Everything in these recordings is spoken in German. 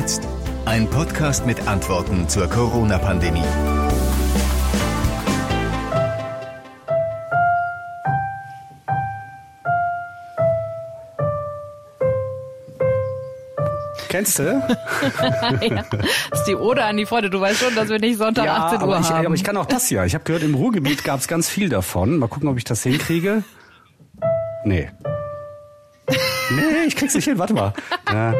jetzt? Ein Podcast mit Antworten zur Corona-Pandemie. Kennst du? ja, das ist die Ode an die Freude. Du weißt schon, dass wir nicht Sonntag ja, 18 Uhr aber ich, haben. aber ich kann auch das hier. Ich habe gehört, im Ruhrgebiet gab es ganz viel davon. Mal gucken, ob ich das hinkriege. Nee. Nee, ich krieg's nicht hin. Warte mal. Ja.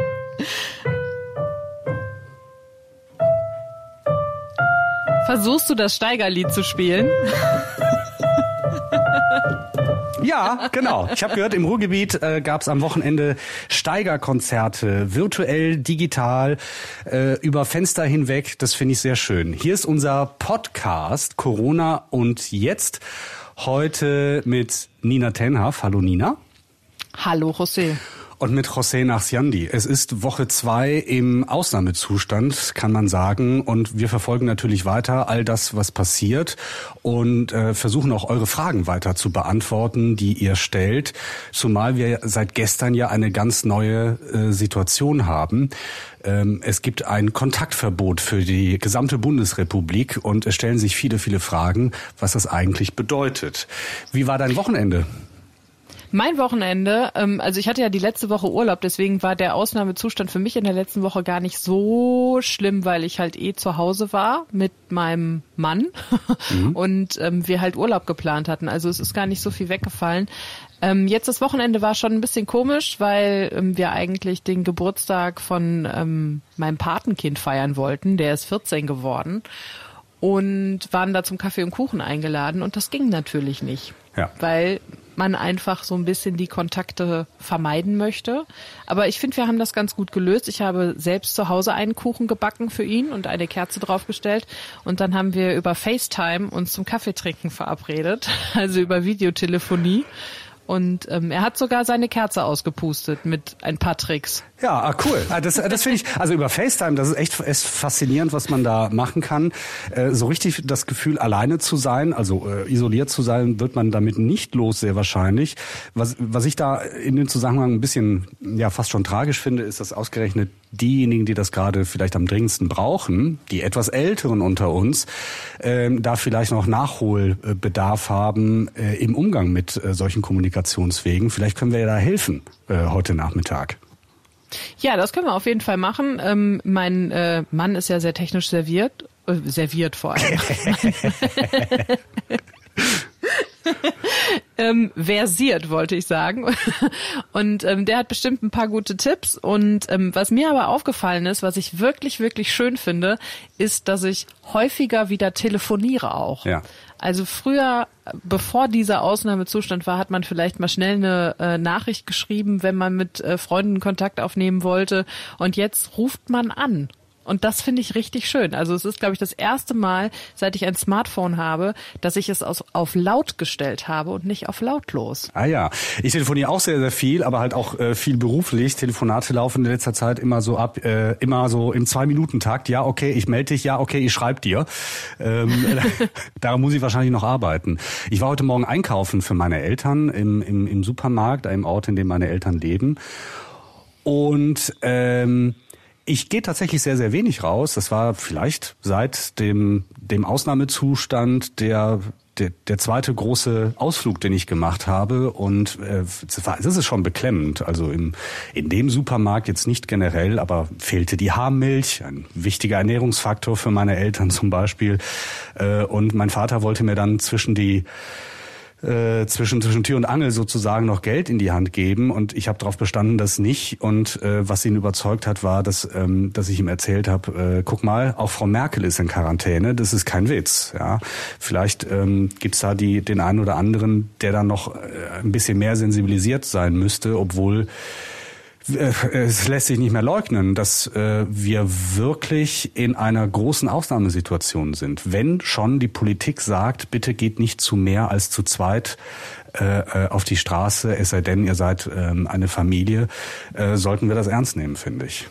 Versuchst du das Steigerlied zu spielen? Ja, genau. Ich habe gehört, im Ruhrgebiet äh, gab es am Wochenende Steigerkonzerte, virtuell, digital, äh, über Fenster hinweg. Das finde ich sehr schön. Hier ist unser Podcast Corona und jetzt heute mit Nina Tenhaf. Hallo Nina. Hallo José. Und mit José Nachsiandi. Es ist Woche zwei im Ausnahmezustand, kann man sagen. Und wir verfolgen natürlich weiter all das, was passiert und äh, versuchen auch eure Fragen weiter zu beantworten, die ihr stellt. Zumal wir seit gestern ja eine ganz neue äh, Situation haben. Ähm, es gibt ein Kontaktverbot für die gesamte Bundesrepublik und es stellen sich viele, viele Fragen, was das eigentlich bedeutet. Wie war dein Wochenende? Mein Wochenende, ähm, also ich hatte ja die letzte Woche Urlaub, deswegen war der Ausnahmezustand für mich in der letzten Woche gar nicht so schlimm, weil ich halt eh zu Hause war mit meinem Mann mhm. und ähm, wir halt Urlaub geplant hatten. Also es ist gar nicht so viel weggefallen. Ähm, jetzt das Wochenende war schon ein bisschen komisch, weil ähm, wir eigentlich den Geburtstag von ähm, meinem Patenkind feiern wollten. Der ist 14 geworden und waren da zum Kaffee und Kuchen eingeladen und das ging natürlich nicht. Ja. Weil man einfach so ein bisschen die Kontakte vermeiden möchte. Aber ich finde, wir haben das ganz gut gelöst. Ich habe selbst zu Hause einen Kuchen gebacken für ihn und eine Kerze draufgestellt. Und dann haben wir über FaceTime uns zum Kaffeetrinken verabredet, also über Videotelefonie. Und ähm, er hat sogar seine Kerze ausgepustet mit ein paar Tricks. Ja, ah, cool. Ah, das, das finde ich, also über FaceTime, das ist echt ist faszinierend, was man da machen kann. Äh, so richtig das Gefühl, alleine zu sein, also äh, isoliert zu sein, wird man damit nicht los, sehr wahrscheinlich. Was, was ich da in dem Zusammenhang ein bisschen, ja, fast schon tragisch finde, ist, dass ausgerechnet diejenigen, die das gerade vielleicht am dringendsten brauchen, die etwas Älteren unter uns, ähm, da vielleicht noch Nachholbedarf haben äh, im Umgang mit äh, solchen Kommunikationswegen. Vielleicht können wir ja da helfen äh, heute Nachmittag. Ja, das können wir auf jeden Fall machen. Ähm, mein äh, Mann ist ja sehr technisch serviert, äh, serviert vor allem. ähm, versiert, wollte ich sagen. Und ähm, der hat bestimmt ein paar gute Tipps. Und ähm, was mir aber aufgefallen ist, was ich wirklich, wirklich schön finde, ist, dass ich häufiger wieder telefoniere auch. Ja. Also früher, bevor dieser Ausnahmezustand war, hat man vielleicht mal schnell eine äh, Nachricht geschrieben, wenn man mit äh, Freunden Kontakt aufnehmen wollte. Und jetzt ruft man an und das finde ich richtig schön. Also es ist, glaube ich, das erste Mal, seit ich ein Smartphone habe, dass ich es aus, auf laut gestellt habe und nicht auf lautlos. Ah ja, ich telefoniere auch sehr, sehr viel, aber halt auch äh, viel beruflich. Telefonate laufen in letzter Zeit immer so ab, äh, immer so im Zwei-Minuten-Takt. Ja, okay, ich melde dich. Ja, okay, ich schreibe dir. Ähm, daran muss ich wahrscheinlich noch arbeiten. Ich war heute Morgen einkaufen für meine Eltern im, im, im Supermarkt, einem Ort, in dem meine Eltern leben. Und ähm, ich gehe tatsächlich sehr, sehr wenig raus. Das war vielleicht seit dem, dem Ausnahmezustand der, der, der zweite große Ausflug, den ich gemacht habe. Und äh, das ist schon beklemmend. Also im, in dem Supermarkt jetzt nicht generell, aber fehlte die Haarmilch, ein wichtiger Ernährungsfaktor für meine Eltern zum Beispiel. Äh, und mein Vater wollte mir dann zwischen die äh, zwischen, zwischen Tür und Angel sozusagen noch Geld in die Hand geben. Und ich habe darauf bestanden, dass nicht. Und äh, was ihn überzeugt hat, war, dass, ähm, dass ich ihm erzählt habe, äh, guck mal, auch Frau Merkel ist in Quarantäne, das ist kein Witz. Ja, Vielleicht ähm, gibt da die, den einen oder anderen, der dann noch äh, ein bisschen mehr sensibilisiert sein müsste, obwohl es lässt sich nicht mehr leugnen, dass äh, wir wirklich in einer großen Ausnahmesituation sind. Wenn schon die Politik sagt, bitte geht nicht zu mehr als zu zweit äh, auf die Straße, es sei denn, ihr seid ähm, eine Familie, sollten wir das ernst nehmen, finde ich.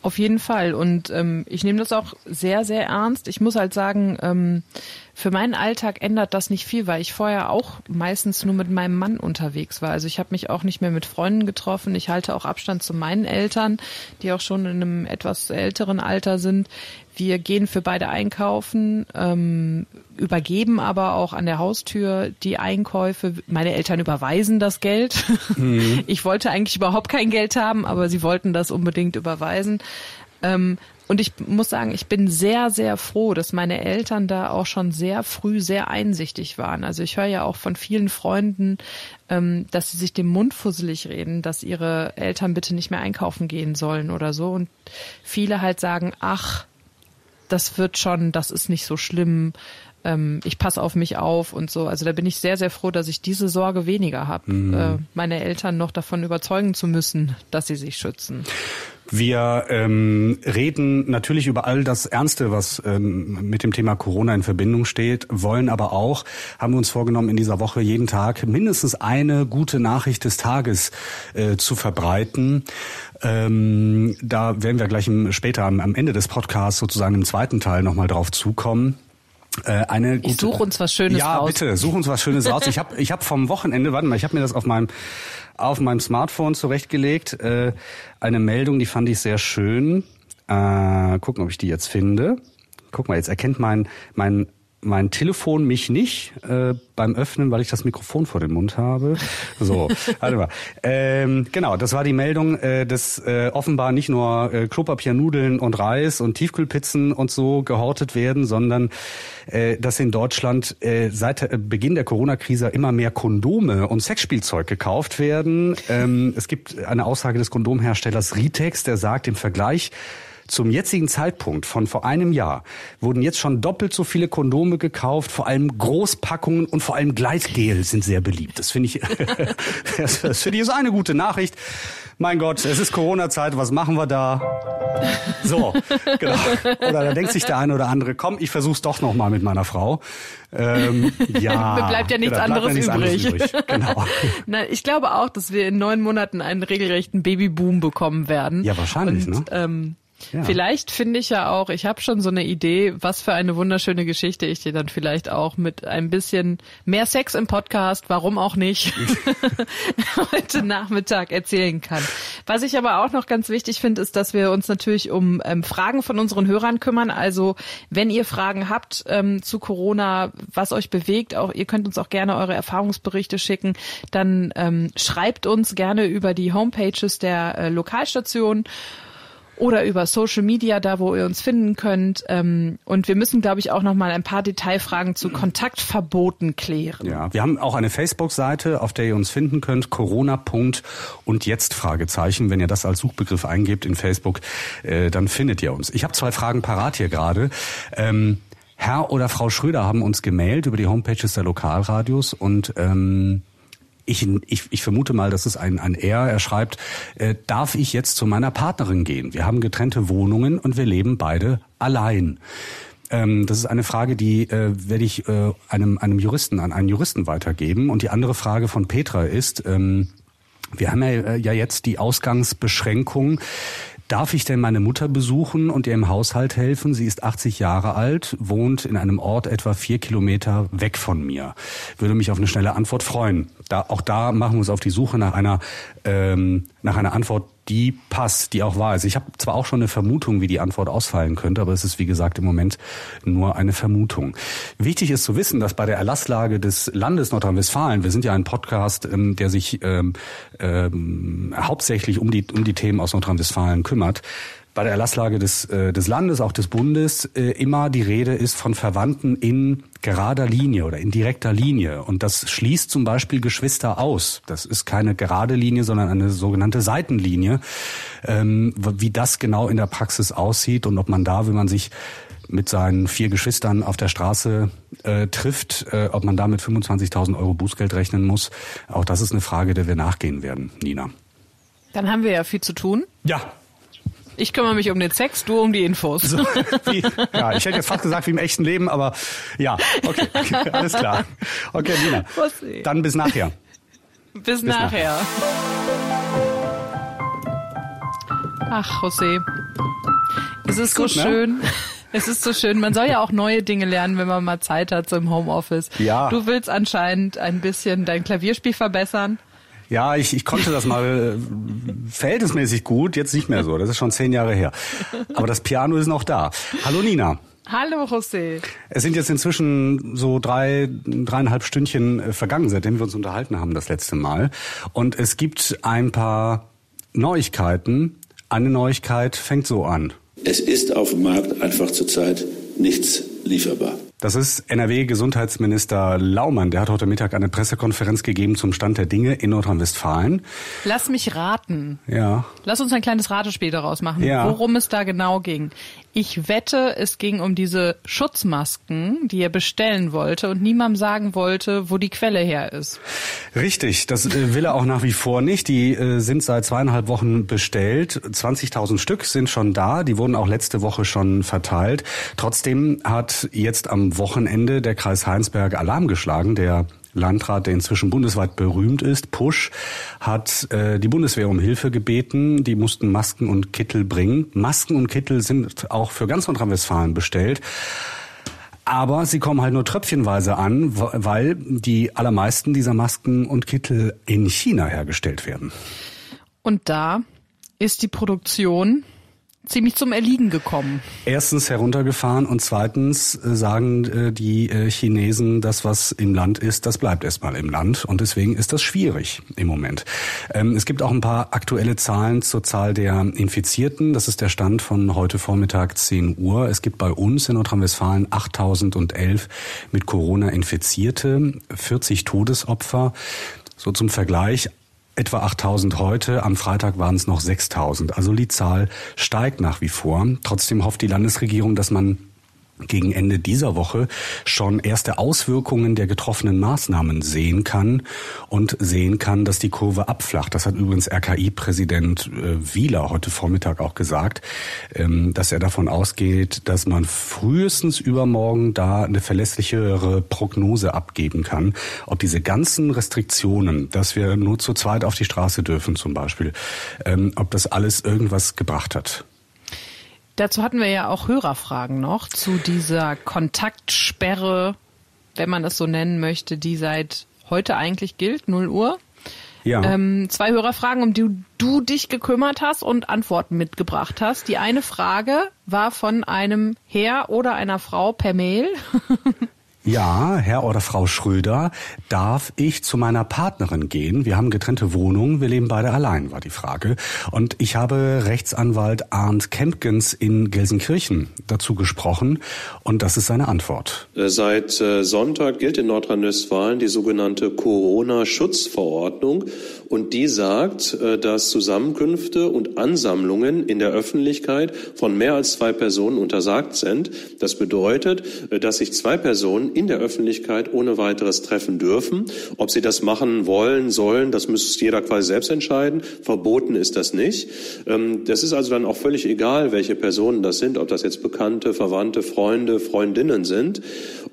Auf jeden Fall. Und ähm, ich nehme das auch sehr, sehr ernst. Ich muss halt sagen, ähm, für meinen Alltag ändert das nicht viel, weil ich vorher auch meistens nur mit meinem Mann unterwegs war. Also ich habe mich auch nicht mehr mit Freunden getroffen. Ich halte auch Abstand zu meinen Eltern, die auch schon in einem etwas älteren Alter sind. Wir gehen für beide einkaufen, ähm, übergeben aber auch an der Haustür die Einkäufe. Meine Eltern überweisen das Geld. Mhm. Ich wollte eigentlich überhaupt kein Geld haben, aber sie wollten das unbedingt überweisen. Ähm, und ich muss sagen, ich bin sehr, sehr froh, dass meine Eltern da auch schon sehr früh sehr einsichtig waren. Also ich höre ja auch von vielen Freunden, ähm, dass sie sich den Mund fusselig reden, dass ihre Eltern bitte nicht mehr einkaufen gehen sollen oder so. Und viele halt sagen, ach, das wird schon, das ist nicht so schlimm, ähm, ich passe auf mich auf und so. Also da bin ich sehr, sehr froh, dass ich diese Sorge weniger habe, mhm. äh, meine Eltern noch davon überzeugen zu müssen, dass sie sich schützen. Wir ähm, reden natürlich über all das Ernste, was ähm, mit dem Thema Corona in Verbindung steht, wollen aber auch, haben wir uns vorgenommen, in dieser Woche jeden Tag mindestens eine gute Nachricht des Tages äh, zu verbreiten. Ähm, da werden wir gleich im, später am, am Ende des Podcasts sozusagen im zweiten Teil nochmal drauf zukommen. Äh, eine gute, ich suche uns was Schönes ja, raus. Ja, bitte, such uns was Schönes raus. Ich habe ich hab vom Wochenende, warte mal, ich habe mir das auf meinem auf meinem Smartphone zurechtgelegt. Äh, eine Meldung, die fand ich sehr schön. Äh, gucken, ob ich die jetzt finde. Guck mal, jetzt erkennt mein mein mein Telefon mich nicht äh, beim Öffnen, weil ich das Mikrofon vor dem Mund habe. So, warte mal. Ähm, genau, das war die Meldung, äh, dass äh, offenbar nicht nur äh, Klopapier, Nudeln und Reis und Tiefkühlpizzen und so gehortet werden, sondern äh, dass in Deutschland äh, seit äh, Beginn der Corona-Krise immer mehr Kondome und Sexspielzeug gekauft werden. Ähm, es gibt eine Aussage des Kondomherstellers Ritex, der sagt im Vergleich zum jetzigen Zeitpunkt von vor einem Jahr wurden jetzt schon doppelt so viele Kondome gekauft, vor allem Großpackungen und vor allem Gleitgel sind sehr beliebt. Das finde ich, das, das finde ich so eine gute Nachricht. Mein Gott, es ist Corona-Zeit, was machen wir da? So, genau. Oder da denkt sich der eine oder andere, komm, ich versuch's doch noch mal mit meiner Frau. Ähm, ja, Mir bleibt ja nichts, genau, anderes, nichts übrig. anderes, übrig. Genau. Na, ich glaube auch, dass wir in neun Monaten einen regelrechten Babyboom bekommen werden. Ja, wahrscheinlich, Und, ne? Ähm, ja. Vielleicht finde ich ja auch, ich habe schon so eine Idee, was für eine wunderschöne Geschichte ich dir dann vielleicht auch mit ein bisschen mehr Sex im Podcast, warum auch nicht, heute Nachmittag erzählen kann. Was ich aber auch noch ganz wichtig finde, ist, dass wir uns natürlich um ähm, Fragen von unseren Hörern kümmern. Also wenn ihr Fragen habt ähm, zu Corona, was euch bewegt, auch ihr könnt uns auch gerne eure Erfahrungsberichte schicken, dann ähm, schreibt uns gerne über die Homepages der äh, Lokalstation oder über Social Media, da wo ihr uns finden könnt. Ähm, und wir müssen, glaube ich, auch noch mal ein paar Detailfragen zu Kontaktverboten klären. Ja, wir haben auch eine Facebook-Seite, auf der ihr uns finden könnt, Corona. und jetzt Fragezeichen. Wenn ihr das als Suchbegriff eingebt in Facebook, äh, dann findet ihr uns. Ich habe zwei Fragen parat hier gerade. Ähm, Herr oder Frau Schröder haben uns gemailt über die Homepages der Lokalradios und ähm, ich, ich, ich vermute mal, das ist ein, ein Er. Er schreibt, äh, darf ich jetzt zu meiner Partnerin gehen? Wir haben getrennte Wohnungen und wir leben beide allein. Ähm, das ist eine Frage, die äh, werde ich äh, einem, einem Juristen, an einen Juristen weitergeben. Und die andere Frage von Petra ist, ähm, wir haben ja, äh, ja jetzt die Ausgangsbeschränkung. Darf ich denn meine Mutter besuchen und ihr im Haushalt helfen? Sie ist 80 Jahre alt, wohnt in einem Ort etwa vier Kilometer weg von mir. Würde mich auf eine schnelle Antwort freuen. Da, auch da machen wir uns auf die Suche nach einer, ähm, nach einer Antwort, die passt, die auch wahr ist. Ich habe zwar auch schon eine Vermutung, wie die Antwort ausfallen könnte, aber es ist wie gesagt im Moment nur eine Vermutung. Wichtig ist zu wissen, dass bei der Erlasslage des Landes Nordrhein-Westfalen, wir sind ja ein Podcast, ähm, der sich ähm, ähm, hauptsächlich um die, um die Themen aus Nordrhein-Westfalen kümmert, bei der Erlasslage des, äh, des Landes, auch des Bundes, äh, immer die Rede ist von Verwandten in gerader Linie oder in direkter Linie. Und das schließt zum Beispiel Geschwister aus. Das ist keine gerade Linie, sondern eine sogenannte Seitenlinie. Ähm, wie das genau in der Praxis aussieht und ob man da, wenn man sich mit seinen vier Geschwistern auf der Straße äh, trifft, äh, ob man da mit 25.000 Euro Bußgeld rechnen muss. Auch das ist eine Frage, der wir nachgehen werden, Nina. Dann haben wir ja viel zu tun. Ja, ich kümmere mich um den Sex, du um die Infos. So, wie, ja, ich hätte jetzt fast gesagt wie im echten Leben, aber ja, okay, okay alles klar. Okay, Nina, dann bis nachher. Bis, bis nachher. nachher. Ach, José, es ist, ist so gut, ne? schön. Es ist so schön. Man soll ja auch neue Dinge lernen, wenn man mal Zeit hat so im Homeoffice. Ja. Du willst anscheinend ein bisschen dein Klavierspiel verbessern. Ja, ich, ich konnte das mal äh, verhältnismäßig gut, jetzt nicht mehr so. Das ist schon zehn Jahre her. Aber das Piano ist noch da. Hallo Nina. Hallo José. Es sind jetzt inzwischen so drei, dreieinhalb Stündchen äh, vergangen, seitdem wir uns unterhalten haben das letzte Mal. Und es gibt ein paar Neuigkeiten. Eine Neuigkeit fängt so an. Es ist auf dem Markt einfach zurzeit nichts lieferbar. Das ist NRW-Gesundheitsminister Laumann. Der hat heute Mittag eine Pressekonferenz gegeben zum Stand der Dinge in Nordrhein-Westfalen. Lass mich raten. Ja. Lass uns ein kleines Ratespiel daraus machen, Ja. worum es da genau ging. Ich wette, es ging um diese Schutzmasken, die er bestellen wollte und niemandem sagen wollte, wo die Quelle her ist. Richtig, das äh, will er auch nach wie vor nicht. Die äh, sind seit zweieinhalb Wochen bestellt. 20.000 Stück sind schon da. Die wurden auch letzte Woche schon verteilt. Trotzdem hat jetzt am Wochenende der Kreis Heinsberg Alarm geschlagen. Der Landrat, der inzwischen bundesweit berühmt ist, Pusch, hat äh, die Bundeswehr um Hilfe gebeten. Die mussten Masken und Kittel bringen. Masken und Kittel sind auch für ganz Nordrhein-Westfalen bestellt. Aber sie kommen halt nur tröpfchenweise an, weil die allermeisten dieser Masken und Kittel in China hergestellt werden. Und da ist die Produktion ziemlich zum Erliegen gekommen. Erstens heruntergefahren und zweitens äh, sagen äh, die äh, Chinesen, das was im Land ist, das bleibt erstmal im Land und deswegen ist das schwierig im Moment. Ähm, es gibt auch ein paar aktuelle Zahlen zur Zahl der Infizierten. Das ist der Stand von heute Vormittag 10 Uhr. Es gibt bei uns in Nordrhein-Westfalen 8011 mit Corona Infizierte, 40 Todesopfer. So zum Vergleich, etwa 8000 heute, am Freitag waren es noch 6000. Also die Zahl steigt nach wie vor. Trotzdem hofft die Landesregierung, dass man gegen Ende dieser Woche schon erste Auswirkungen der getroffenen Maßnahmen sehen kann und sehen kann, dass die Kurve abflacht. Das hat übrigens RKI-Präsident äh, Wieler heute Vormittag auch gesagt, ähm, dass er davon ausgeht, dass man frühestens übermorgen da eine verlässlichere Prognose abgeben kann, ob diese ganzen Restriktionen, dass wir nur zu zweit auf die Straße dürfen zum Beispiel, ähm, ob das alles irgendwas gebracht hat. Dazu hatten wir ja auch Hörerfragen noch zu dieser Kontaktsperre, wenn man es so nennen möchte, die seit heute eigentlich gilt, 0 Uhr. Ja. Ähm, zwei Hörerfragen, um die du dich gekümmert hast und Antworten mitgebracht hast. Die eine Frage war von einem Herr oder einer Frau per Mail. Ja, Herr oder Frau Schröder, darf ich zu meiner Partnerin gehen? Wir haben getrennte Wohnungen, wir leben beide allein, war die Frage. Und ich habe Rechtsanwalt Arndt Kempkens in Gelsenkirchen dazu gesprochen und das ist seine Antwort. Seit äh, Sonntag gilt in Nordrhein-Westfalen die sogenannte Corona-Schutzverordnung und die sagt, äh, dass Zusammenkünfte und Ansammlungen in der Öffentlichkeit von mehr als zwei Personen untersagt sind. Das bedeutet, äh, dass sich zwei Personen in der Öffentlichkeit ohne weiteres treffen dürfen. Ob sie das machen wollen, sollen, das muss jeder quasi selbst entscheiden. Verboten ist das nicht. Ähm, Das ist also dann auch völlig egal, welche Personen das sind, ob das jetzt Bekannte, Verwandte, Freunde, Freundinnen sind.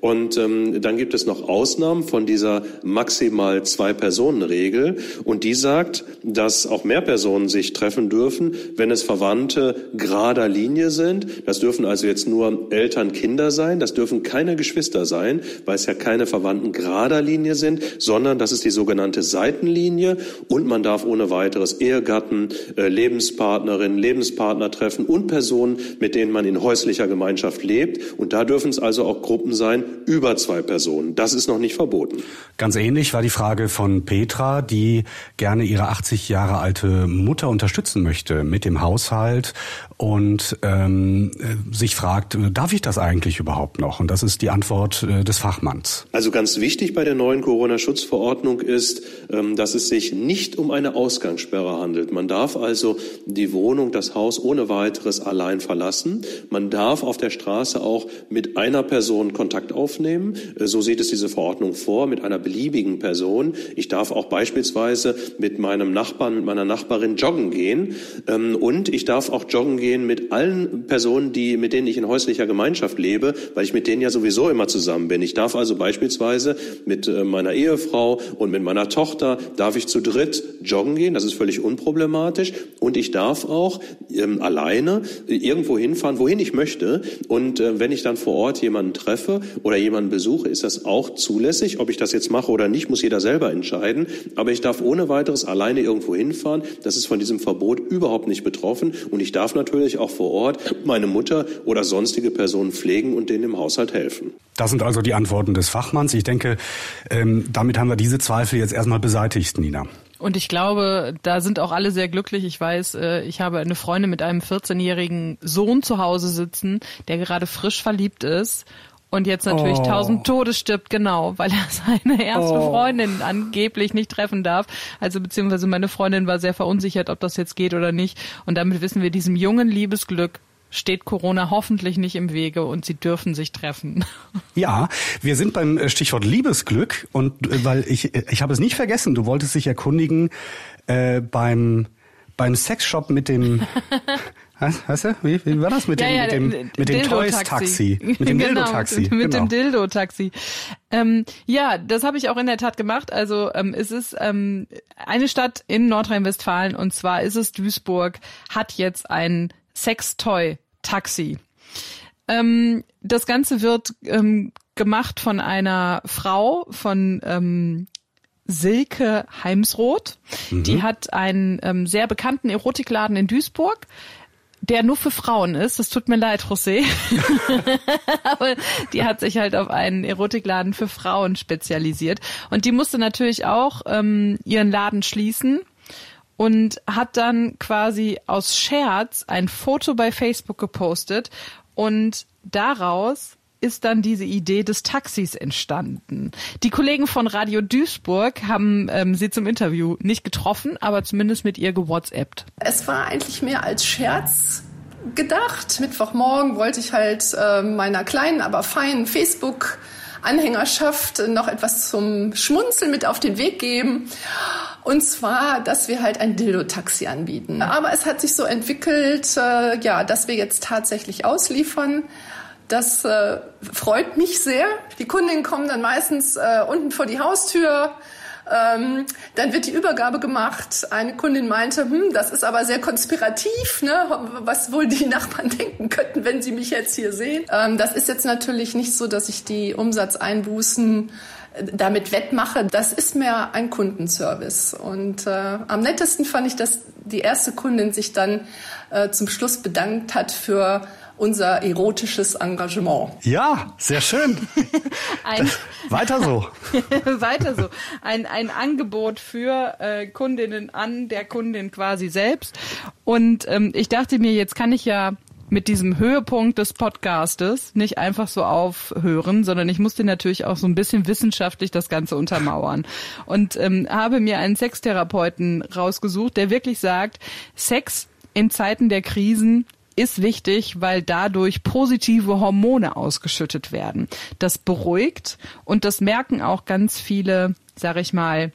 Und ähm, dann gibt es noch Ausnahmen von dieser maximal zwei Personen Regel und die sagt, dass auch mehr Personen sich treffen dürfen, wenn es Verwandte gerader Linie sind. Das dürfen also jetzt nur Eltern, Kinder sein. Das dürfen keine Geschwister sein, weil es ja keine Verwandten gerader Linie sind, sondern das ist die sogenannte Seitenlinie und man darf ohne weiteres Ehegatten, äh, Lebenspartnerin, Lebenspartner treffen und Personen, mit denen man in häuslicher Gemeinschaft lebt. Und da dürfen es also auch Gruppen sein über zwei Personen. Das ist noch nicht verboten. Ganz ähnlich war die Frage von Petra, die gerne ihre 80 Jahre alte Mutter unterstützen möchte mit dem Haushalt und ähm, äh, sich fragt, darf ich das eigentlich überhaupt noch? Und das ist die Antwort äh, des Fachmanns. Also ganz wichtig bei der neuen Corona-Schutzverordnung ist, ähm, dass es sich nicht um eine Ausgangssperre handelt. Man darf also die Wohnung, das Haus ohne weiteres allein verlassen. Man darf auf der Straße auch mit einer Person Kontakt aufnehmen. Äh, So sieht es diese Verordnung vor, mit einer beliebigen Person. Ich darf auch beispielsweise mit meinem Nachbarn, mit meiner Nachbarin joggen gehen. Ähm, Und ich darf auch joggen gehen mit allen Personen, die, mit denen ich in häuslicher Gemeinschaft lebe, weil ich mit denen ja sowieso immer zusammen bin. wenn. Ich darf also beispielsweise mit äh, meiner Ehefrau und mit meiner Tochter darf ich zu dritt joggen gehen. Das ist völlig unproblematisch. Und ich darf auch ähm, alleine irgendwo hinfahren, wohin ich möchte. Und äh, wenn ich dann vor Ort jemanden treffe oder jemanden besuche, ist das auch zulässig. Ob ich das jetzt mache oder nicht, muss jeder selber entscheiden. Aber ich darf ohne weiteres alleine irgendwo hinfahren. Das ist von diesem Verbot überhaupt nicht betroffen. Und ich darf natürlich auch vor Ort meine Mutter oder sonstige Personen pflegen und denen im Haushalt helfen. Das sind also die Antworten des Fachmanns. Ich denke, ähm, damit haben wir diese Zweifel jetzt erstmal beseitigt, Nina. Und ich glaube, da sind auch alle sehr glücklich. Ich weiß, äh, ich habe eine Freundin mit einem 14-jährigen Sohn zu Hause sitzen, der gerade frisch verliebt ist und jetzt natürlich oh. tausend Tode stirbt, genau, weil er seine erste oh. Freundin angeblich nicht treffen darf. Also beziehungsweise meine Freundin war sehr verunsichert, ob das jetzt geht oder nicht. Und damit wissen wir, diesem jungen Liebesglück steht Corona hoffentlich nicht im Wege und sie dürfen sich treffen. Ja, wir sind beim äh, Stichwort Liebesglück und äh, weil ich äh, ich habe es nicht vergessen, du wolltest dich erkundigen äh, beim beim Sexshop mit dem Weißt du, wie, wie war das mit ja, dem, ja, mit dem, mit dem Toys-Taxi? Mit dem genau, Dildo-Taxi. Mit, mit genau. dem Dildo-Taxi. Ähm, ja, das habe ich auch in der Tat gemacht. Also ähm, es ist ähm, eine Stadt in Nordrhein-Westfalen und zwar ist es Duisburg, hat jetzt ein Sextoy-Taxi. Ähm, das Ganze wird ähm, gemacht von einer Frau, von ähm, Silke Heimsroth. Mhm. Die hat einen ähm, sehr bekannten Erotikladen in Duisburg der nur für Frauen ist. Das tut mir leid, José. Aber die hat sich halt auf einen Erotikladen für Frauen spezialisiert. Und die musste natürlich auch ähm, ihren Laden schließen und hat dann quasi aus Scherz ein Foto bei Facebook gepostet und daraus ist dann diese Idee des Taxis entstanden. Die Kollegen von Radio Duisburg haben ähm, sie zum Interview nicht getroffen, aber zumindest mit ihr gewhatsappt. Es war eigentlich mehr als Scherz gedacht. Mittwochmorgen wollte ich halt äh, meiner kleinen, aber feinen Facebook Anhängerschaft noch etwas zum Schmunzeln mit auf den Weg geben. Und zwar, dass wir halt ein Dildo-Taxi anbieten. Aber es hat sich so entwickelt, äh, ja, dass wir jetzt tatsächlich ausliefern. Das äh, freut mich sehr. Die Kundinnen kommen dann meistens äh, unten vor die Haustür. Ähm, dann wird die Übergabe gemacht. Eine Kundin meinte, hm, das ist aber sehr konspirativ, ne? was wohl die Nachbarn denken könnten, wenn sie mich jetzt hier sehen. Ähm, das ist jetzt natürlich nicht so, dass ich die Umsatzeinbußen damit wettmache. Das ist mehr ein Kundenservice. Und äh, am nettesten fand ich, dass die erste Kundin sich dann äh, zum Schluss bedankt hat für unser erotisches Engagement. Ja, sehr schön. ein, Weiter so. Weiter so. Ein, ein Angebot für äh, Kundinnen an der Kundin quasi selbst. Und ähm, ich dachte mir, jetzt kann ich ja mit diesem Höhepunkt des Podcastes nicht einfach so aufhören, sondern ich musste natürlich auch so ein bisschen wissenschaftlich das Ganze untermauern. Und ähm, habe mir einen Sextherapeuten rausgesucht, der wirklich sagt, Sex in Zeiten der Krisen ist wichtig, weil dadurch positive Hormone ausgeschüttet werden. Das beruhigt und das merken auch ganz viele, sag ich mal,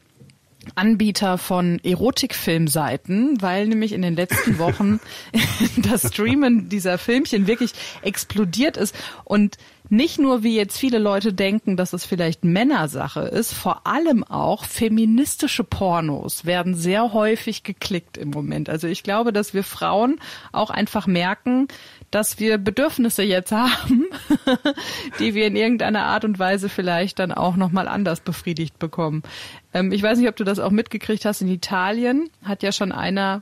Anbieter von Erotikfilmseiten, weil nämlich in den letzten Wochen das Streamen dieser Filmchen wirklich explodiert ist und nicht nur wie jetzt viele Leute denken, dass es vielleicht Männersache ist, vor allem auch feministische Pornos werden sehr häufig geklickt im Moment. Also ich glaube, dass wir Frauen auch einfach merken, dass wir Bedürfnisse jetzt haben, die wir in irgendeiner Art und Weise vielleicht dann auch nochmal anders befriedigt bekommen. Ähm, ich weiß nicht, ob du das auch mitgekriegt hast. In Italien hat ja schon einer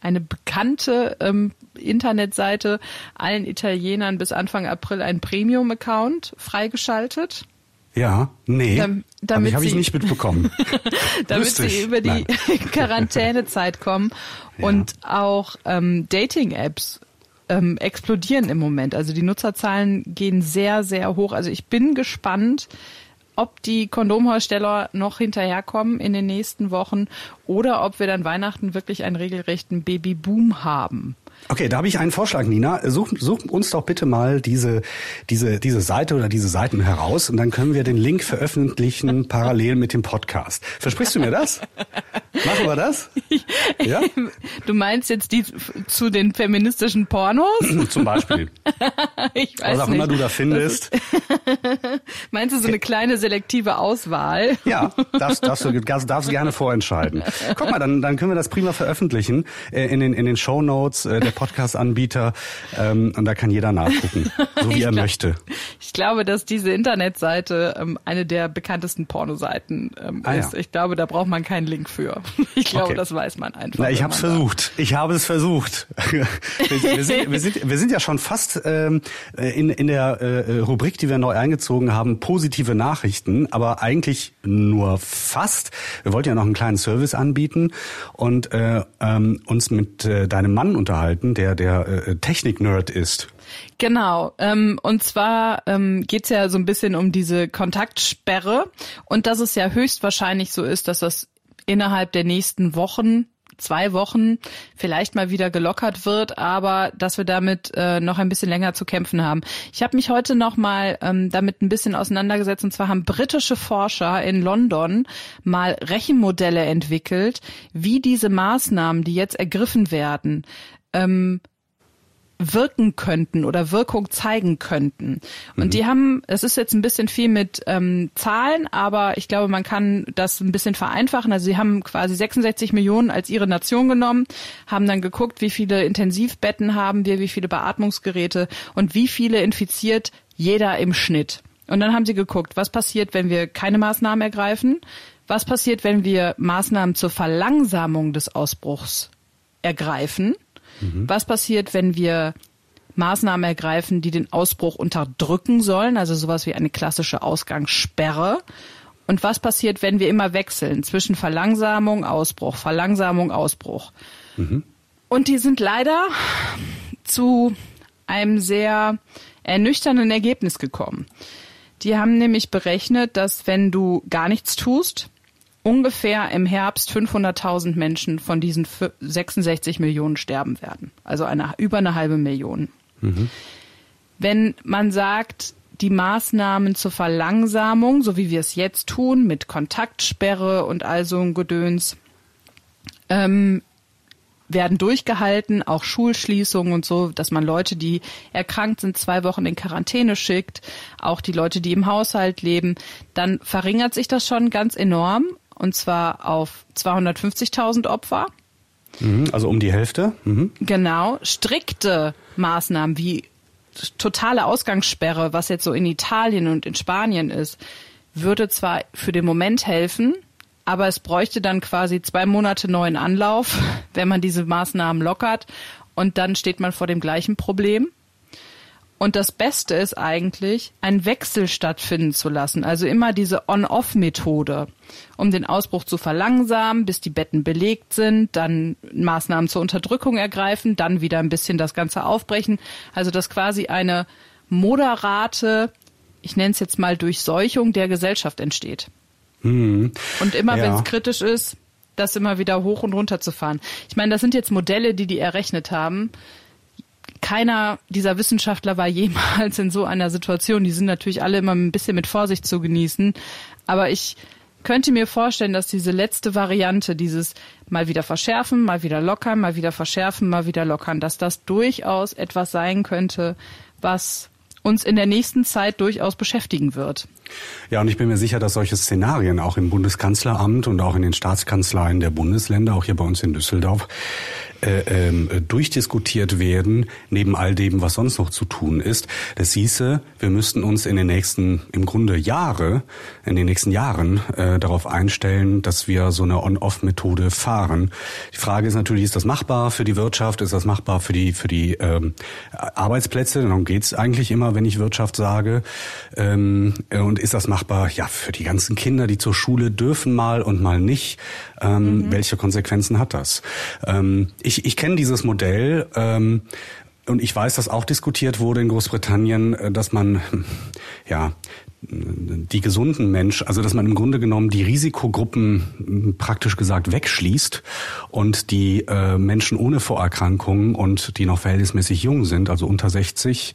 eine bekannte ähm, Internetseite allen Italienern bis Anfang April einen Premium-Account freigeschaltet. Ja, nee, Dam damit habe ich nicht mitbekommen. damit sie über die Quarantänezeit kommen und ja. auch ähm, Dating-Apps ähm, explodieren im Moment. Also die Nutzerzahlen gehen sehr, sehr hoch. Also ich bin gespannt, ob die Kondomhersteller noch hinterherkommen in den nächsten Wochen oder ob wir dann Weihnachten wirklich einen regelrechten Babyboom haben. Okay, da habe ich einen Vorschlag, Nina. Such, such uns doch bitte mal diese, diese, diese Seite oder diese Seiten heraus und dann können wir den Link veröffentlichen parallel mit dem Podcast. Versprichst du mir das? Machen wir das? Ja? Du meinst jetzt die zu den feministischen Pornos? Zum Beispiel. ich weiß Was auch nicht. immer du da findest. Meinst du so eine kleine selektive Auswahl? Ja, darfst, darfst, du, darfst, darfst gerne vorentscheiden. Guck mal, dann, dann können wir das prima veröffentlichen äh, in den, in den Show Notes äh, der Podcast-Anbieter ähm, und da kann jeder nachgucken, so wie er glaub- möchte. Ich glaube, dass diese Internetseite ähm, eine der bekanntesten Pornoseiten ähm, Ah, ja. ist. Ich glaube, da braucht man keinen Link für. Ich glaube, Okay. das weiß man einfach. Na, ich habe es versucht. Ich habe es versucht. wir, wir, sind, wir, sind, wir sind ja schon fast ähm, in, in der äh, Rubrik, die wir neu eingezogen haben, positive Nachrichten, aber eigentlich nur fast. Wir wollten ja noch einen kleinen Service anbieten und äh, ähm, uns mit äh, deinem Mann unterhalten, der der äh, Technik-Nerd ist. Genau. Ähm, und zwar ähm, geht's ja so ein bisschen um diese Kontaktsperre und dass es ja höchstwahrscheinlich so ist, dass das innerhalb der nächsten Wochen zwei Wochen vielleicht mal wieder gelockert wird, aber dass wir damit äh, noch ein bisschen länger zu kämpfen haben. Ich habe mich heute noch mal ähm, damit ein bisschen auseinandergesetzt und zwar haben britische Forscher in London mal Rechenmodelle entwickelt, wie diese Maßnahmen, die jetzt ergriffen werden, ähm, wirken könnten oder Wirkung zeigen könnten. Und die haben, es ist jetzt ein bisschen viel mit ähm, Zahlen, aber ich glaube, man kann das ein bisschen vereinfachen. Also sie haben quasi 66 Millionen als ihre Nation genommen, haben dann geguckt, wie viele Intensivbetten haben wir, wie viele Beatmungsgeräte und wie viele infiziert jeder im Schnitt. Und dann haben sie geguckt, was passiert, wenn wir keine Maßnahmen ergreifen, was passiert, wenn wir Maßnahmen zur Verlangsamung des Ausbruchs ergreifen. Was passiert, wenn wir Maßnahmen ergreifen, die den Ausbruch unterdrücken sollen, also sowas wie eine klassische Ausgangssperre? Und was passiert, wenn wir immer wechseln zwischen Verlangsamung, Ausbruch, Verlangsamung, Ausbruch? Und die sind leider zu einem sehr ernüchternden Ergebnis gekommen. Die haben nämlich berechnet, dass wenn du gar nichts tust, ungefähr im Herbst 500.000 Menschen von diesen fü- 66 Millionen sterben werden. Also eine, über eine halbe Million. Wenn man sagt, die Maßnahmen zur Verlangsamung, so wie wir es jetzt tun, mit Kontaktsperre und all so ein Gedöns, ähm, werden durchgehalten, auch Schulschließungen und so, dass man Leute, die erkrankt sind, zwei Wochen in Quarantäne schickt, auch die Leute, die im Haushalt leben, dann verringert sich das schon ganz enorm und zwar auf 250.000 Opfer. Mhm, also um die Hälfte. Mhm. Genau, strikte Maßnahmen wie totale Ausgangssperre, was jetzt so in Italien und in Spanien ist, würde zwar für den Moment helfen, aber es bräuchte dann quasi zwei Monate neuen Anlauf, wenn man diese Maßnahmen lockert und dann steht man vor dem gleichen Problem. Und das Beste ist eigentlich, einen Wechsel stattfinden zu lassen. Also immer diese On-Off-Methode, um den Ausbruch zu verlangsamen, bis die Betten belegt sind, dann Maßnahmen zur Unterdrückung ergreifen, dann wieder ein bisschen das Ganze aufbrechen. Also dass quasi eine moderate, ich nenne es jetzt mal Durchseuchung der Gesellschaft entsteht. Und immer Ja. wenn es kritisch ist, das immer wieder hoch und runter zu fahren. Ich meine, das sind jetzt Modelle, die die errechnet haben keiner dieser Wissenschaftler war jemals in so einer Situation. Die sind natürlich alle immer ein bisschen mit Vorsicht zu genießen. Aber ich könnte mir vorstellen, dass diese letzte Variante, dieses mal wieder verschärfen, mal wieder lockern, mal wieder verschärfen, mal wieder lockern, dass das durchaus etwas sein könnte, was uns in der nächsten Zeit durchaus beschäftigen wird. Ja, und ich bin mir sicher, dass solche Szenarien auch im Bundeskanzleramt und auch in den Staatskanzleien der Bundesländer, auch hier bei uns in Düsseldorf, äh, ähm, durchdiskutiert werden, neben all dem, was sonst noch zu tun ist. Das hieße, wir müssten uns in den nächsten, im Grunde Jahre, in den nächsten Jahren äh, darauf einstellen, dass wir so eine On-Off-Methode fahren. Die Frage ist natürlich, ist das machbar für die Wirtschaft? Ist das machbar für die, für die ähm, Arbeitsplätze? Darum geht's eigentlich immer, wenn ich Wirtschaft sage. Ähm, und ist das machbar, ja, für die ganzen Kinder, die zur Schule dürfen mal und mal nicht? Ähm, Welche Konsequenzen hat das? Ähm, ich ich kenne dieses Modell. Ähm, und ich weiß, dass auch diskutiert wurde in Großbritannien, äh, dass man hm, ja die gesunden Mensch, also dass man im Grunde genommen die Risikogruppen praktisch gesagt wegschließt und die äh, Menschen ohne Vorerkrankungen und die noch verhältnismäßig jung sind, also unter 60, ähm,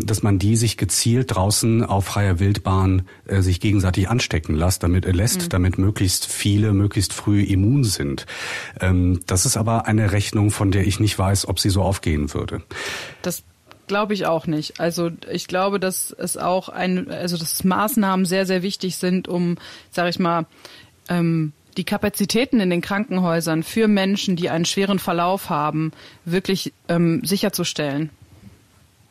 dass man die sich gezielt draußen auf freier Wildbahn äh, sich gegenseitig anstecken lässt, damit, äh, lässt, mhm. damit möglichst viele möglichst früh immun sind. Ähm, das ist aber eine Rechnung, von der ich nicht weiß, ob sie so aufgehen würde. Das Glaube ich auch nicht. Also ich glaube, dass es auch ein, also dass Maßnahmen sehr, sehr wichtig sind, um, sage ich mal, ähm, die Kapazitäten in den Krankenhäusern für Menschen, die einen schweren Verlauf haben, wirklich ähm, sicherzustellen.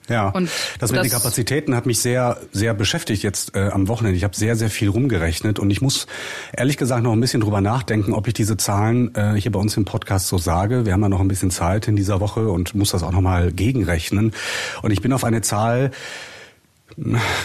Ja, und das mit das den Kapazitäten hat mich sehr, sehr beschäftigt jetzt äh, am Wochenende. Ich habe sehr, sehr viel rumgerechnet und ich muss ehrlich gesagt noch ein bisschen drüber nachdenken, ob ich diese Zahlen äh, hier bei uns im Podcast so sage. Wir haben ja noch ein bisschen Zeit in dieser Woche und muss das auch nochmal gegenrechnen. Und ich bin auf eine Zahl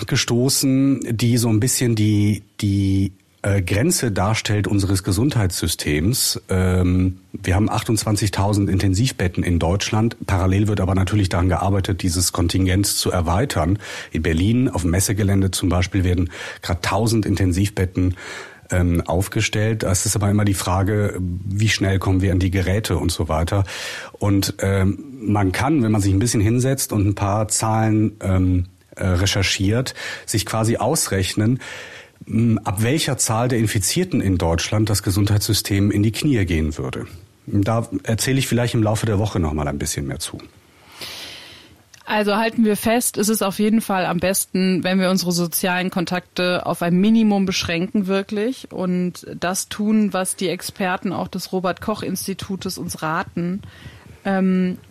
gestoßen, die so ein bisschen die, die äh, Grenze darstellt unseres Gesundheitssystems. Ähm, wir haben 28.000 Intensivbetten in Deutschland. Parallel wird aber natürlich daran gearbeitet, dieses Kontingent zu erweitern. In Berlin auf dem Messegelände zum Beispiel werden gerade 1000 Intensivbetten ähm, aufgestellt. Es ist aber immer die Frage, wie schnell kommen wir an die Geräte und so weiter. Und ähm, man kann, wenn man sich ein bisschen hinsetzt und ein paar Zahlen ähm, äh, recherchiert, sich quasi ausrechnen, ab welcher Zahl der Infizierten in Deutschland das Gesundheitssystem in die Knie gehen würde. Da erzähle ich vielleicht im Laufe der Woche noch mal ein bisschen mehr zu. Also halten wir fest, es ist auf jeden Fall am besten, wenn wir unsere sozialen Kontakte auf ein Minimum beschränken wirklich und das tun, was die Experten auch des Robert Koch Institutes uns raten,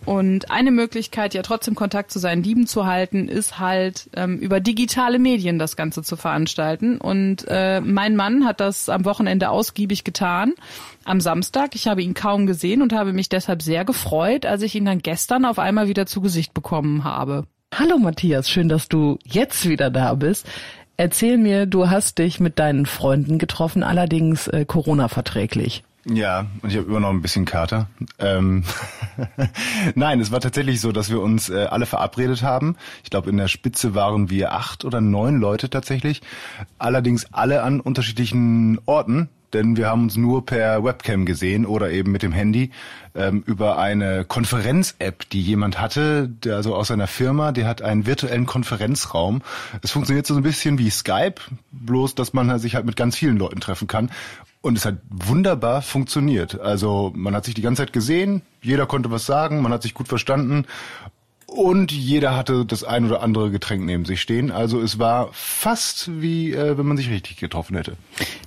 und eine Möglichkeit, ja trotzdem Kontakt zu seinen Lieben zu halten, ist halt ähm, über digitale Medien das Ganze zu veranstalten. Und äh, mein Mann hat das am Wochenende ausgiebig getan. Am Samstag. Ich habe ihn kaum gesehen und habe mich deshalb sehr gefreut, als ich ihn dann gestern auf einmal wieder zu Gesicht bekommen habe. Hallo Matthias, schön, dass du jetzt wieder da bist. Erzähl mir, du hast dich mit deinen Freunden getroffen, allerdings äh, Corona verträglich. Ja, und ich habe immer noch ein bisschen Kater. Ähm Nein, es war tatsächlich so, dass wir uns äh, alle verabredet haben. Ich glaube, in der Spitze waren wir acht oder neun Leute tatsächlich. Allerdings alle an unterschiedlichen Orten, denn wir haben uns nur per Webcam gesehen oder eben mit dem Handy ähm, über eine Konferenz-App, die jemand hatte, der also aus seiner Firma, der hat einen virtuellen Konferenzraum. Es funktioniert so ein bisschen wie Skype, bloß dass man sich halt mit ganz vielen Leuten treffen kann. Und es hat wunderbar funktioniert. Also man hat sich die ganze Zeit gesehen, jeder konnte was sagen, man hat sich gut verstanden und jeder hatte das ein oder andere Getränk neben sich stehen. Also es war fast wie, äh, wenn man sich richtig getroffen hätte.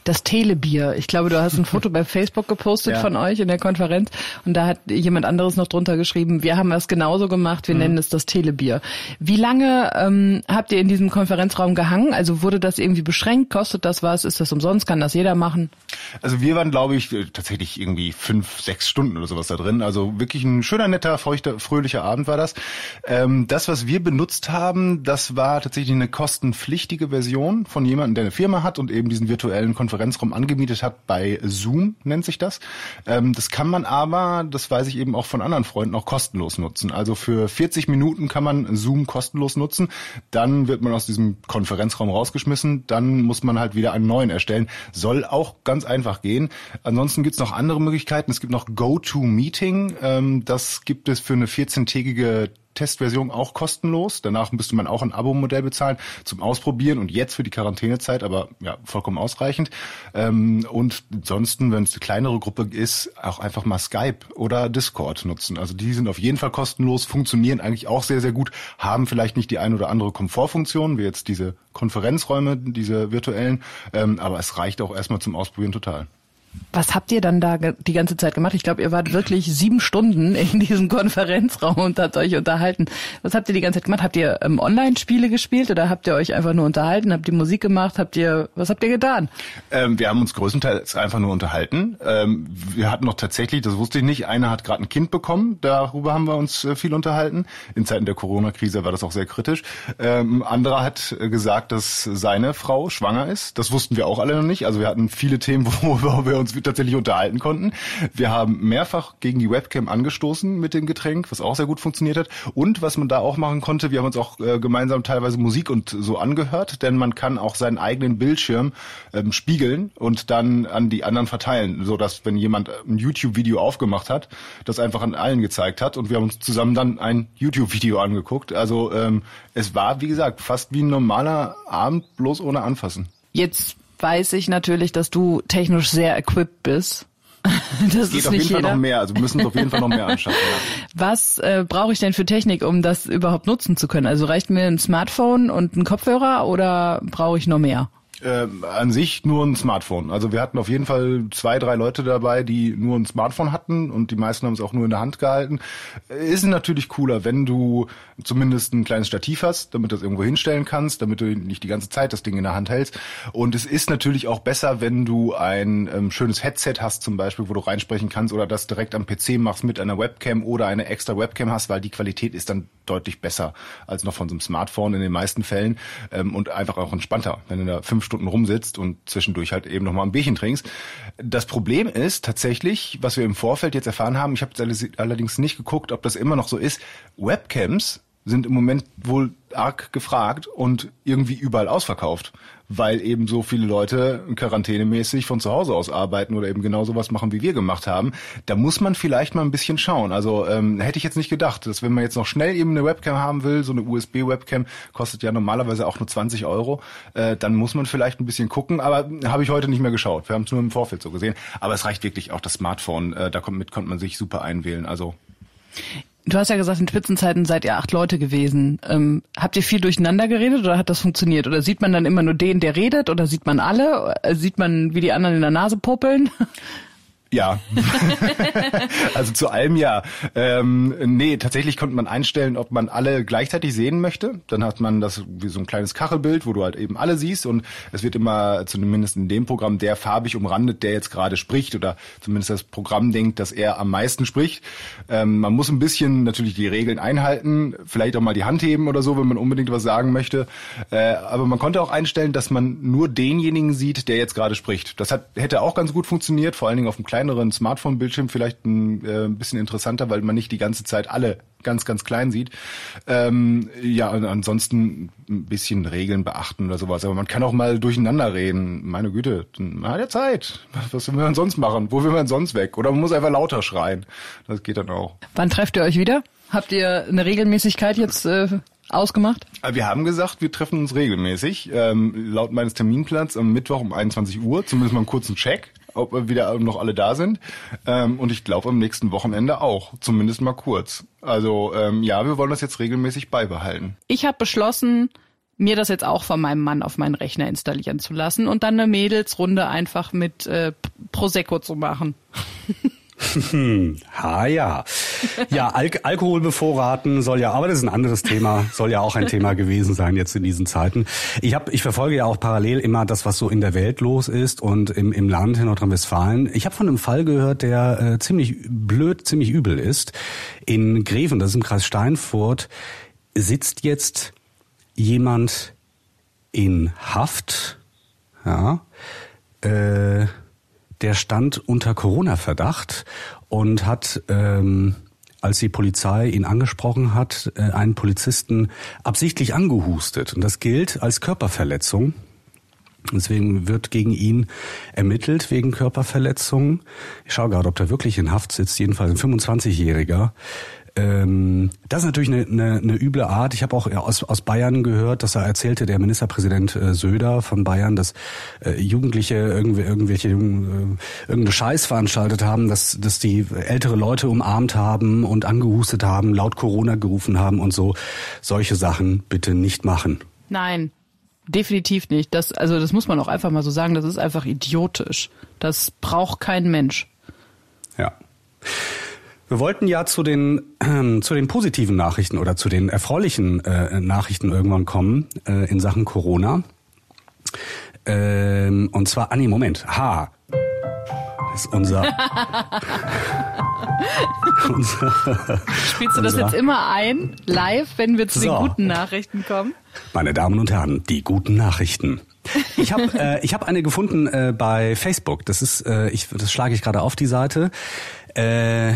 Das Telebier. Ich glaube, du hast ein Foto bei Facebook gepostet ja. von euch in der Konferenz und da hat jemand anderes noch drunter geschrieben, wir haben es genauso gemacht, wir mhm. nennen es das Telebier. Wie lange ähm, habt ihr in diesem Konferenzraum gehangen? Also wurde das irgendwie beschränkt? Kostet das was? Ist das umsonst? Kann das jeder machen? Also wir waren, glaube ich, tatsächlich irgendwie fünf, sechs Stunden oder sowas da drin. Also wirklich ein schöner, netter, feuchter, fröhlicher Abend war das. Ähm, das, was wir benutzt haben, das war tatsächlich eine kostenpflichtige Version von jemandem, der eine Firma hat und eben diesen virtuellen Konferenzraum angemietet hat. Bei Zoom nennt sich das. Ähm, das kann man aber, das weiß ich eben auch von anderen Freunden, auch kostenlos nutzen. Also für 40 Minuten kann man Zoom kostenlos nutzen. Dann wird man aus diesem Konferenzraum rausgeschmissen. Dann muss man halt wieder einen neuen erstellen. Soll auch ganz einfach gehen. Ansonsten gibt's noch andere Möglichkeiten. Es gibt noch GoToMeeting. Ähm, das gibt es für eine 14-tägige Testversion auch kostenlos. Danach müsste man auch ein Abo-Modell bezahlen zum Ausprobieren und jetzt für die Quarantänezeit, aber ja, vollkommen ausreichend. Ähm, und ansonsten, wenn es eine kleinere Gruppe ist, auch einfach mal Skype oder Discord nutzen. Also die sind auf jeden Fall kostenlos, funktionieren eigentlich auch sehr, sehr gut, haben vielleicht nicht die ein oder andere Komfortfunktion, wie jetzt diese Konferenzräume, diese virtuellen, ähm, aber es reicht auch erstmal zum Ausprobieren total. Was habt ihr dann da die ganze Zeit gemacht? Ich glaube, ihr wart wirklich sieben Stunden in diesem Konferenzraum und habt euch unterhalten. Was habt ihr die ganze Zeit gemacht? Habt ihr ähm, Online-Spiele gespielt oder habt ihr euch einfach nur unterhalten? Habt ihr Musik gemacht? Habt ihr, was habt ihr getan? Ähm, wir haben uns größtenteils einfach nur unterhalten. Ähm, wir hatten noch tatsächlich, das wusste ich nicht, einer hat gerade ein Kind bekommen. Darüber haben wir uns äh, viel unterhalten. In Zeiten der Corona-Krise war das auch sehr kritisch. Ähm, anderer hat gesagt, dass seine Frau schwanger ist. Das wussten wir auch alle noch nicht. Also wir hatten viele Themen, worüber wir uns tatsächlich unterhalten konnten. Wir haben mehrfach gegen die Webcam angestoßen mit dem Getränk, was auch sehr gut funktioniert hat. Und was man da auch machen konnte, wir haben uns auch äh, gemeinsam teilweise Musik und so angehört, denn man kann auch seinen eigenen Bildschirm ähm, spiegeln und dann an die anderen verteilen, so dass wenn jemand ein YouTube-Video aufgemacht hat, das einfach an allen gezeigt hat und wir haben uns zusammen dann ein YouTube-Video angeguckt. Also ähm, es war, wie gesagt, fast wie ein normaler Abend, bloß ohne Anfassen. Jetzt weiß ich natürlich, dass du technisch sehr equipped bist. das geht auf jeden jeder. Fall noch mehr. Also wir müssen auf jeden Fall noch mehr anschaffen. Ja. Was äh, brauche ich denn für Technik, um das überhaupt nutzen zu können? Also reicht mir ein Smartphone und ein Kopfhörer oder brauche ich noch mehr? Äh, an sich nur ein Smartphone. Also wir hatten auf jeden Fall zwei, drei Leute dabei, die nur ein Smartphone hatten und die meisten haben es auch nur in der Hand gehalten. Ist natürlich cooler, wenn du zumindest ein kleines Stativ hast, damit du das irgendwo hinstellen kannst, damit du nicht die ganze Zeit das Ding in der Hand hältst. Und es ist natürlich auch besser, wenn du ein ähm, schönes Headset hast zum Beispiel, wo du reinsprechen kannst oder das direkt am PC machst mit einer Webcam oder eine extra Webcam hast, weil die Qualität ist dann deutlich besser als noch von so einem Smartphone in den meisten Fällen ähm, und einfach auch entspannter, wenn du da fünf Stunden rumsitzt und zwischendurch halt eben nochmal ein Bierchen trinkst. Das Problem ist tatsächlich, was wir im Vorfeld jetzt erfahren haben, ich habe allerdings nicht geguckt, ob das immer noch so ist, Webcams sind im Moment wohl arg gefragt und irgendwie überall ausverkauft, weil eben so viele Leute quarantänemäßig von zu Hause aus arbeiten oder eben genau sowas machen, wie wir gemacht haben. Da muss man vielleicht mal ein bisschen schauen. Also ähm, hätte ich jetzt nicht gedacht, dass wenn man jetzt noch schnell eben eine Webcam haben will, so eine USB-Webcam kostet ja normalerweise auch nur 20 Euro, äh, dann muss man vielleicht ein bisschen gucken. Aber habe ich heute nicht mehr geschaut. Wir haben es nur im Vorfeld so gesehen. Aber es reicht wirklich auch das Smartphone. Äh, da kommt, mit konnte man sich super einwählen. Also Du hast ja gesagt, in Spitzenzeiten seid ihr acht Leute gewesen. Ähm, habt ihr viel durcheinander geredet oder hat das funktioniert? Oder sieht man dann immer nur den, der redet? Oder sieht man alle? Äh, sieht man, wie die anderen in der Nase popeln? Ja. also zu allem ja. Ähm, nee, tatsächlich konnte man einstellen, ob man alle gleichzeitig sehen möchte. Dann hat man das wie so ein kleines Kachelbild, wo du halt eben alle siehst und es wird immer zumindest in dem Programm der farbig umrandet, der jetzt gerade spricht oder zumindest das Programm denkt, dass er am meisten spricht. Ähm, man muss ein bisschen natürlich die Regeln einhalten, vielleicht auch mal die Hand heben oder so, wenn man unbedingt was sagen möchte. Äh, aber man konnte auch einstellen, dass man nur denjenigen sieht, der jetzt gerade spricht. Das hat, hätte auch ganz gut funktioniert, vor allen Dingen auf dem kleinen kleineren Smartphone-Bildschirm vielleicht ein äh, bisschen interessanter, weil man nicht die ganze Zeit alle ganz, ganz klein sieht. Ähm, ja, ansonsten ein bisschen Regeln beachten oder sowas. Aber man kann auch mal durcheinander reden. Meine Güte, man hat ja Zeit. Was will man sonst machen? Wo will man sonst weg? Oder man muss einfach lauter schreien. Das geht dann auch. Wann trefft ihr euch wieder? Habt ihr eine Regelmäßigkeit jetzt äh, ausgemacht? Äh, wir haben gesagt, wir treffen uns regelmäßig. Ähm, laut meines Terminplans am Mittwoch um 21 Uhr. Zumindest mal einen kurzen Check ob wieder noch alle da sind. Ähm, und ich glaube am nächsten Wochenende auch, zumindest mal kurz. Also ähm, ja, wir wollen das jetzt regelmäßig beibehalten. Ich habe beschlossen, mir das jetzt auch von meinem Mann auf meinen Rechner installieren zu lassen und dann eine Mädelsrunde einfach mit äh, Prosecco zu machen. ha ja. Ja, Al Alkohol bevorraten soll ja, aber das ist ein anderes Thema, soll ja auch ein Thema gewesen sein jetzt in diesen Zeiten. Ich habe, ich verfolge ja auch parallel immer das, was so in der Welt los ist und im, im Land in Nordrhein-Westfalen. Ich habe von einem Fall gehört, der äh, ziemlich blöd, ziemlich übel ist. In Greven, das ist im Kreis Steinfurt, sitzt jetzt jemand in Haft, ja, äh, der stand unter Corona-Verdacht und hat, ähm, als die Polizei ihn angesprochen hat, äh, einen Polizisten absichtlich angehustet. Und das gilt als Körperverletzung. Deswegen wird gegen ihn ermittelt wegen Körperverletzung. Ich schaue gerade, ob der wirklich in Haft sitzt. Jedenfalls ein 25-Jähriger. Ähm, das ist natürlich eine, eine, eine üble Art. Ich habe auch aus, aus Bayern gehört, dass er erzählte, der Ministerpräsident äh, Söder von Bayern, dass äh, Jugendliche irgendwie, irgendwelche äh, irgendeine Scheiß veranstaltet haben, dass, dass die ältere Leute umarmt haben und angehustet haben, laut Corona gerufen haben und so. Solche Sachen bitte nicht machen. Nein, definitiv nicht. Das, also das muss man auch einfach mal so sagen, das ist einfach idiotisch. Das braucht kein Mensch. Ja. Wir wollten ja zu den äh, zu den positiven Nachrichten oder zu den erfreulichen äh, Nachrichten irgendwann kommen äh, in Sachen Corona. Ähm, und zwar, ah nee, Moment, H. Das ist unser Spielst du das jetzt immer ein, live, wenn wir zu so. den guten Nachrichten kommen? Meine Damen und Herren, die guten Nachrichten. Ich habe äh, ich hab eine gefunden äh, bei Facebook. Das ist, äh, ich, das schlage ich gerade auf die Seite. Äh,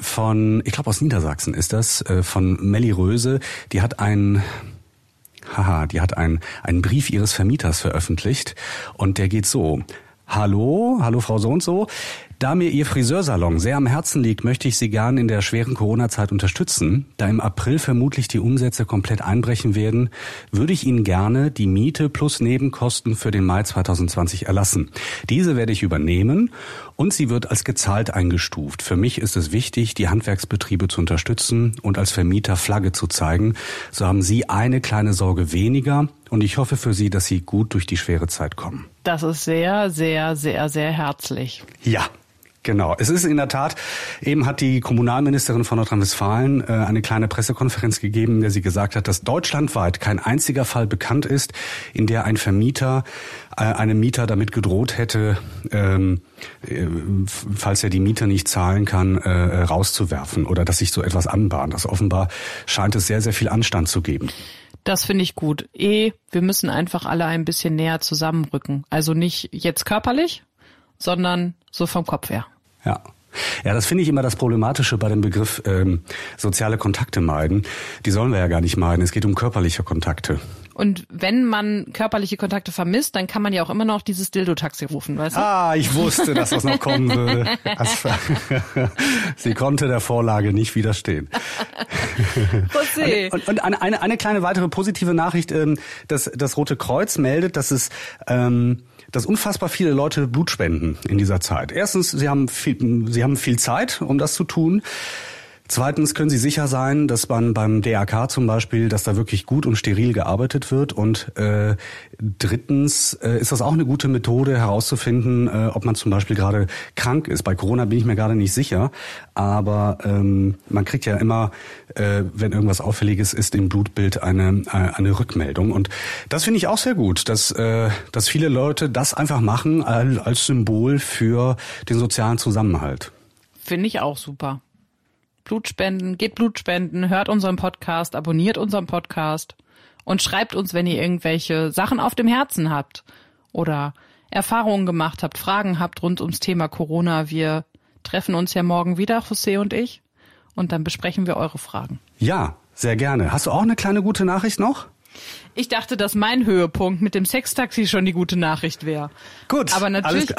von, ich glaube aus Niedersachsen ist das, äh, von Melli Röse. Die hat ein Haha, die hat einen, einen Brief ihres Vermieters veröffentlicht und der geht so. Hallo, hallo Frau so und so. Da mir Ihr Friseursalon sehr am Herzen liegt, möchte ich Sie gern in der schweren Corona-Zeit unterstützen. Da im April vermutlich die Umsätze komplett einbrechen werden, würde ich Ihnen gerne die Miete plus Nebenkosten für den Mai 2020 erlassen. Diese werde ich übernehmen und sie wird als gezahlt eingestuft. Für mich ist es wichtig, die Handwerksbetriebe zu unterstützen und als Vermieter Flagge zu zeigen. So haben Sie eine kleine Sorge weniger und ich hoffe für Sie, dass Sie gut durch die schwere Zeit kommen. Das ist sehr, sehr, sehr, sehr herzlich. Ja, Genau, es ist in der Tat, eben hat die Kommunalministerin von Nordrhein-Westfalen äh, eine kleine Pressekonferenz gegeben, in der sie gesagt hat, dass deutschlandweit kein einziger Fall bekannt ist, in der ein Vermieter äh, einem Mieter damit gedroht hätte, ähm, äh, falls er die Miete nicht zahlen kann, äh, rauszuwerfen oder dass sich so etwas anbahnt. Das offenbar scheint es sehr, sehr viel Anstand zu geben. Das finde ich gut. Eh, wir müssen einfach alle ein bisschen näher zusammenrücken. Also nicht jetzt körperlich, sondern so vom Kopf her. Ja. Ja, das finde ich immer das Problematische bei dem Begriff ähm, soziale Kontakte meiden. Die sollen wir ja gar nicht meiden. Es geht um körperliche Kontakte. Und wenn man körperliche Kontakte vermisst, dann kann man ja auch immer noch dieses Dildo-Taxi rufen, weißt du? Ah, ich wusste, dass das noch kommen würde. Sie konnte der Vorlage nicht widerstehen. und, und eine, eine, eine kleine weitere positive Nachricht, ähm, das, das Rote Kreuz meldet, dass es ähm, dass unfassbar viele Leute Blut spenden in dieser Zeit. Erstens, sie haben viel, sie haben viel Zeit, um das zu tun. Zweitens können Sie sicher sein, dass man beim DRK zum Beispiel, dass da wirklich gut und steril gearbeitet wird. Und äh, drittens äh, ist das auch eine gute Methode herauszufinden, äh, ob man zum Beispiel gerade krank ist. Bei Corona bin ich mir gerade nicht sicher, aber ähm, man kriegt ja immer, äh, wenn irgendwas Auffälliges ist im Blutbild, eine, äh, eine Rückmeldung. Und das finde ich auch sehr gut, dass, äh, dass viele Leute das einfach machen als Symbol für den sozialen Zusammenhalt. Finde ich auch super. Blutspenden, geht Blutspenden, hört unseren Podcast, abonniert unseren Podcast und schreibt uns, wenn ihr irgendwelche Sachen auf dem Herzen habt oder Erfahrungen gemacht habt, Fragen habt rund ums Thema Corona. Wir treffen uns ja morgen wieder, José und ich, und dann besprechen wir eure Fragen. Ja, sehr gerne. Hast du auch eine kleine gute Nachricht noch? Ich dachte, dass mein Höhepunkt mit dem Sextaxi schon die gute Nachricht wäre. Gut. Aber natürlich,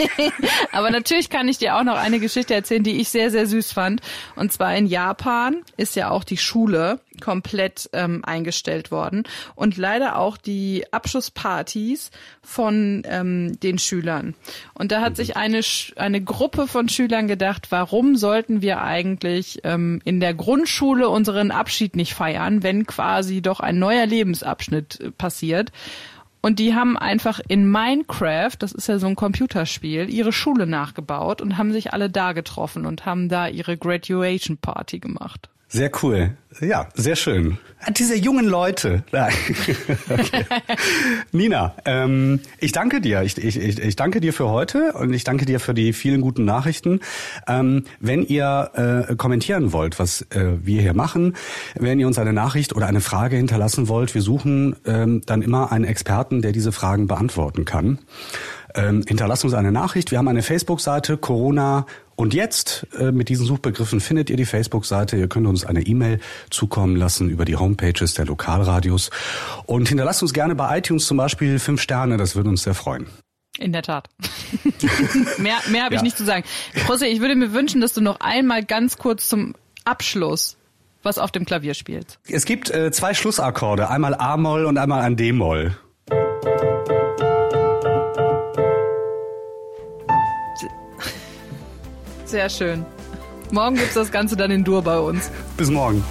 aber natürlich kann ich dir auch noch eine Geschichte erzählen, die ich sehr, sehr süß fand. Und zwar in Japan ist ja auch die Schule komplett ähm, eingestellt worden und leider auch die Abschlusspartys von ähm, den Schülern. Und da hat sich eine eine Gruppe von Schülern gedacht, warum sollten wir eigentlich ähm, in der Grundschule unseren Abschied nicht feiern, wenn quasi doch ein neuer Lebensabschnitt äh, passiert? Und die haben einfach in Minecraft, das ist ja so ein Computerspiel, ihre Schule nachgebaut und haben sich alle da getroffen und haben da ihre Graduation Party gemacht. Sehr cool. Ja, sehr schön. Diese jungen Leute. okay. Nina, ähm, ich danke dir. Ich, ich, ich danke dir für heute und ich danke dir für die vielen guten Nachrichten. Ähm, wenn ihr äh, kommentieren wollt, was äh, wir hier machen, wenn ihr uns eine Nachricht oder eine Frage hinterlassen wollt, wir suchen ähm, dann immer einen Experten, der diese Fragen beantworten kann. Ähm, hinterlasst uns eine Nachricht. Wir haben eine Facebook-Seite, Corona und jetzt äh, mit diesen Suchbegriffen findet ihr die Facebook-Seite. Ihr könnt uns eine E-Mail zukommen lassen über die Homepages der Lokalradios. Und hinterlasst uns gerne bei iTunes zum Beispiel fünf Sterne. Das würde uns sehr freuen. In der Tat. mehr mehr habe ich nicht zu sagen. José, ich würde mir wünschen, dass du noch einmal ganz kurz zum Abschluss was auf dem Klavier spielst. Es gibt äh, zwei Schlussakkorde, einmal A-Moll und einmal ein D-Moll. Sehr schön. Morgen gibt's das Ganze dann in Dur bei uns. Bis morgen.